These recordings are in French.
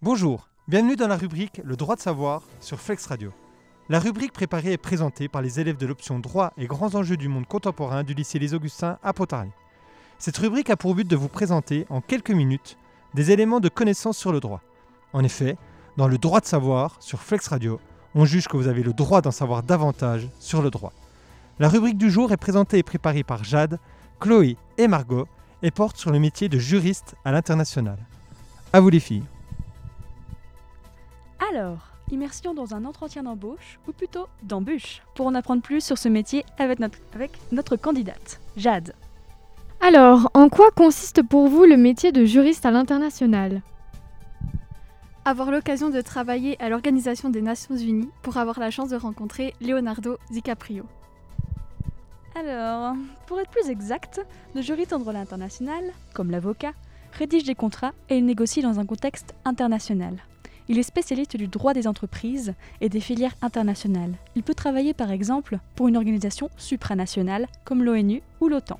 Bonjour, bienvenue dans la rubrique Le droit de savoir sur Flex Radio. La rubrique préparée et présentée par les élèves de l'option Droit et grands enjeux du monde contemporain du lycée Les Augustins à Pontarlier. Cette rubrique a pour but de vous présenter en quelques minutes des éléments de connaissance sur le droit. En effet, dans le droit de savoir sur Flex Radio, on juge que vous avez le droit d'en savoir davantage sur le droit. La rubrique du jour est présentée et préparée par Jade, Chloé et Margot et porte sur le métier de juriste à l'international. À vous les filles. Alors, immersion dans un entretien d'embauche, ou plutôt d'embûche, pour en apprendre plus sur ce métier avec notre, avec notre candidate, Jade. Alors, en quoi consiste pour vous le métier de juriste à l'international? Avoir l'occasion de travailler à l'Organisation des Nations Unies pour avoir la chance de rencontrer Leonardo DiCaprio. Alors, pour être plus exact, le juriste en droit international, comme l'avocat, rédige des contrats et il négocie dans un contexte international. Il est spécialiste du droit des entreprises et des filières internationales. Il peut travailler par exemple pour une organisation supranationale comme l'ONU ou l'OTAN.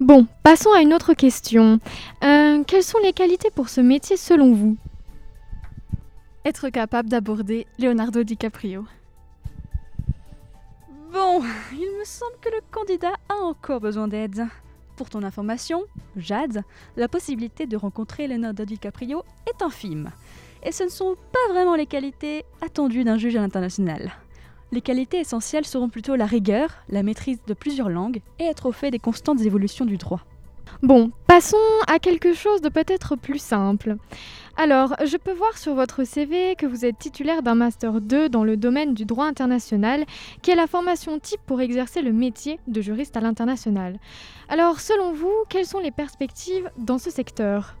Bon, passons à une autre question. Euh, quelles sont les qualités pour ce métier selon vous? Être capable d'aborder Leonardo DiCaprio. Bon, il me semble que le candidat a encore besoin d'aide. Pour ton information, Jade, la possibilité de rencontrer Leonardo DiCaprio est infime. Et ce ne sont pas vraiment les qualités attendues d'un juge à l'international. Les qualités essentielles seront plutôt la rigueur, la maîtrise de plusieurs langues et être au fait des constantes évolutions du droit. Bon, passons à quelque chose de peut-être plus simple. Alors, je peux voir sur votre CV que vous êtes titulaire d'un Master 2 dans le domaine du droit international, qui est la formation type pour exercer le métier de juriste à l'international. Alors, selon vous, quelles sont les perspectives dans ce secteur?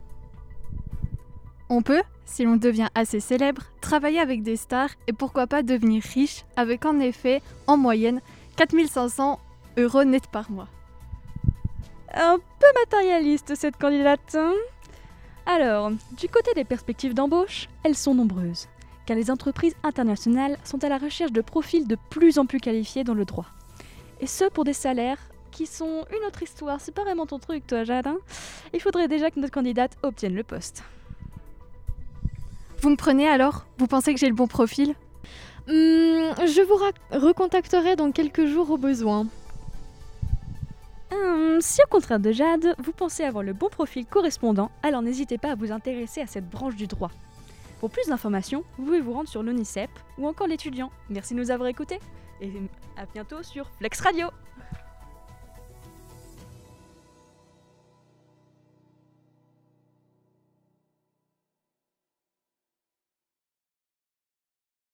On peut, si l'on devient assez célèbre, travailler avec des stars et pourquoi pas devenir riche avec en effet, en moyenne, 4500 euros net par mois. Un peu matérialiste cette candidate. hein? Alors, du côté des perspectives d'embauche, elles sont nombreuses, car les entreprises internationales sont à la recherche de profils de plus en plus qualifiés dans le droit. Et ce pour des salaires qui sont une autre histoire. C'est pas vraiment ton truc, toi, Jade. hein? Il faudrait déjà que notre candidate obtienne le poste. Vous me prenez alors? Vous pensez que j'ai le bon profil? Hmm, Je vous ra- recontacterai dans quelques jours au besoin. Hum, si au contraire de Jade, vous pensez avoir le bon profil correspondant, alors n'hésitez pas à vous intéresser à cette branche du droit. Pour plus d'informations, vous pouvez vous rendre sur l'ONICEP ou encore l'étudiant. Merci de nous avoir écoutés et à bientôt sur Flex Radio